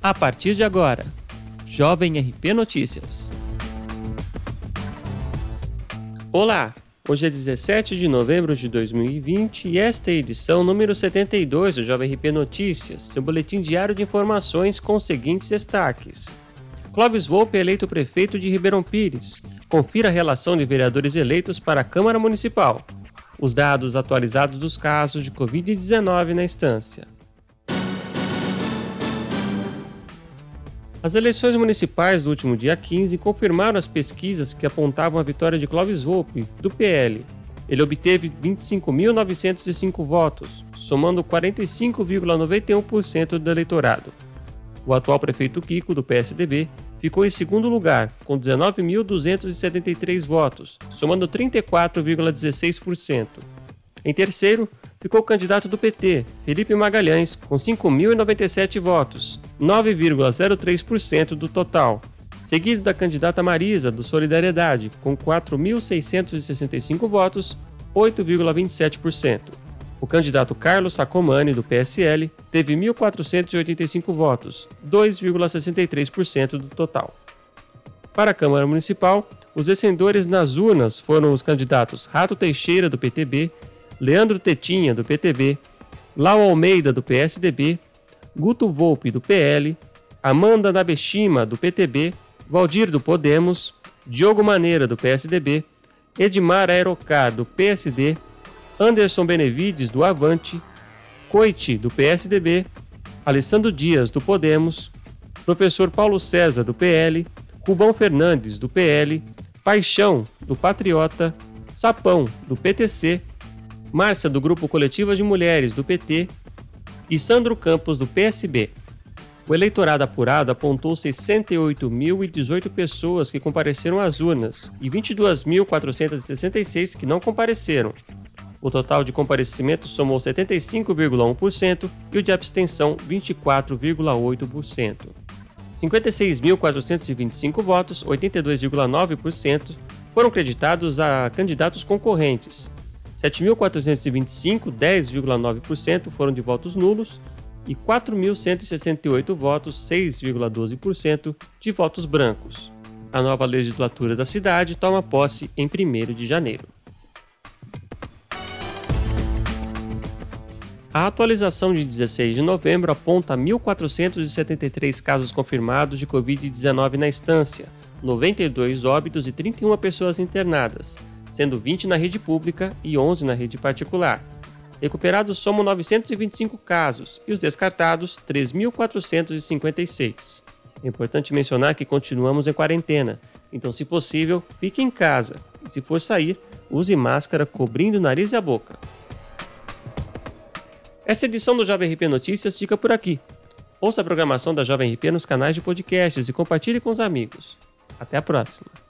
A partir de agora, Jovem RP Notícias. Olá, hoje é 17 de novembro de 2020 e esta é a edição número 72 do Jovem RP Notícias, seu boletim diário de informações com os seguintes destaques. Clóvis Volpe é eleito prefeito de Ribeirão Pires. Confira a relação de vereadores eleitos para a Câmara Municipal. Os dados atualizados dos casos de Covid-19 na instância. As eleições municipais do último dia 15 confirmaram as pesquisas que apontavam a vitória de Clóvis Volpe, do PL. Ele obteve 25.905 votos, somando 45,91% do eleitorado. O atual prefeito Kiko, do PSDB, ficou em segundo lugar, com 19.273 votos, somando 34,16%. Em terceiro, ficou o candidato do PT, Felipe Magalhães, com 5.097 votos, 9,03% do total, seguido da candidata Marisa, do Solidariedade, com 4.665 votos, 8,27%. O candidato Carlos Sacomani, do PSL, teve 1.485 votos, 2,63% do total. Para a Câmara Municipal, os vencedores nas urnas foram os candidatos Rato Teixeira, do PTB, Leandro Tetinha, do PTB, Lau Almeida, do PSDB, Guto Volpe, do PL, Amanda Nabeshima, do PTB, Valdir, do Podemos, Diogo Maneira, do PSDB, Edmar Aerocar, do PSD, Anderson Benevides, do Avante, Coiti, do PSDB, Alessandro Dias, do Podemos, professor Paulo César, do PL, Rubão Fernandes, do PL, Paixão, do Patriota, Sapão, do PTC, Márcia, do Grupo Coletiva de Mulheres, do PT, e Sandro Campos, do PSB. O eleitorado apurado apontou 68.018 pessoas que compareceram às urnas e 22.466 que não compareceram. O total de comparecimentos somou 75,1% e o de abstenção 24,8%. 56.425 votos, 82,9%, foram creditados a candidatos concorrentes, 7.425, 10,9% foram de votos nulos e 4.168 votos, 6,12% de votos brancos. A nova legislatura da cidade toma posse em 1 de janeiro. A atualização de 16 de novembro aponta 1.473 casos confirmados de Covid-19 na instância, 92 óbitos e 31 pessoas internadas, sendo 20 na rede pública e 11 na rede particular. Recuperados somam 925 casos e os descartados 3.456. É importante mencionar que continuamos em quarentena, então, se possível, fique em casa e, se for sair, use máscara cobrindo o nariz e a boca. Essa edição do Jovem RP Notícias fica por aqui. Ouça a programação da Jovem RP nos canais de podcasts e compartilhe com os amigos. Até a próxima!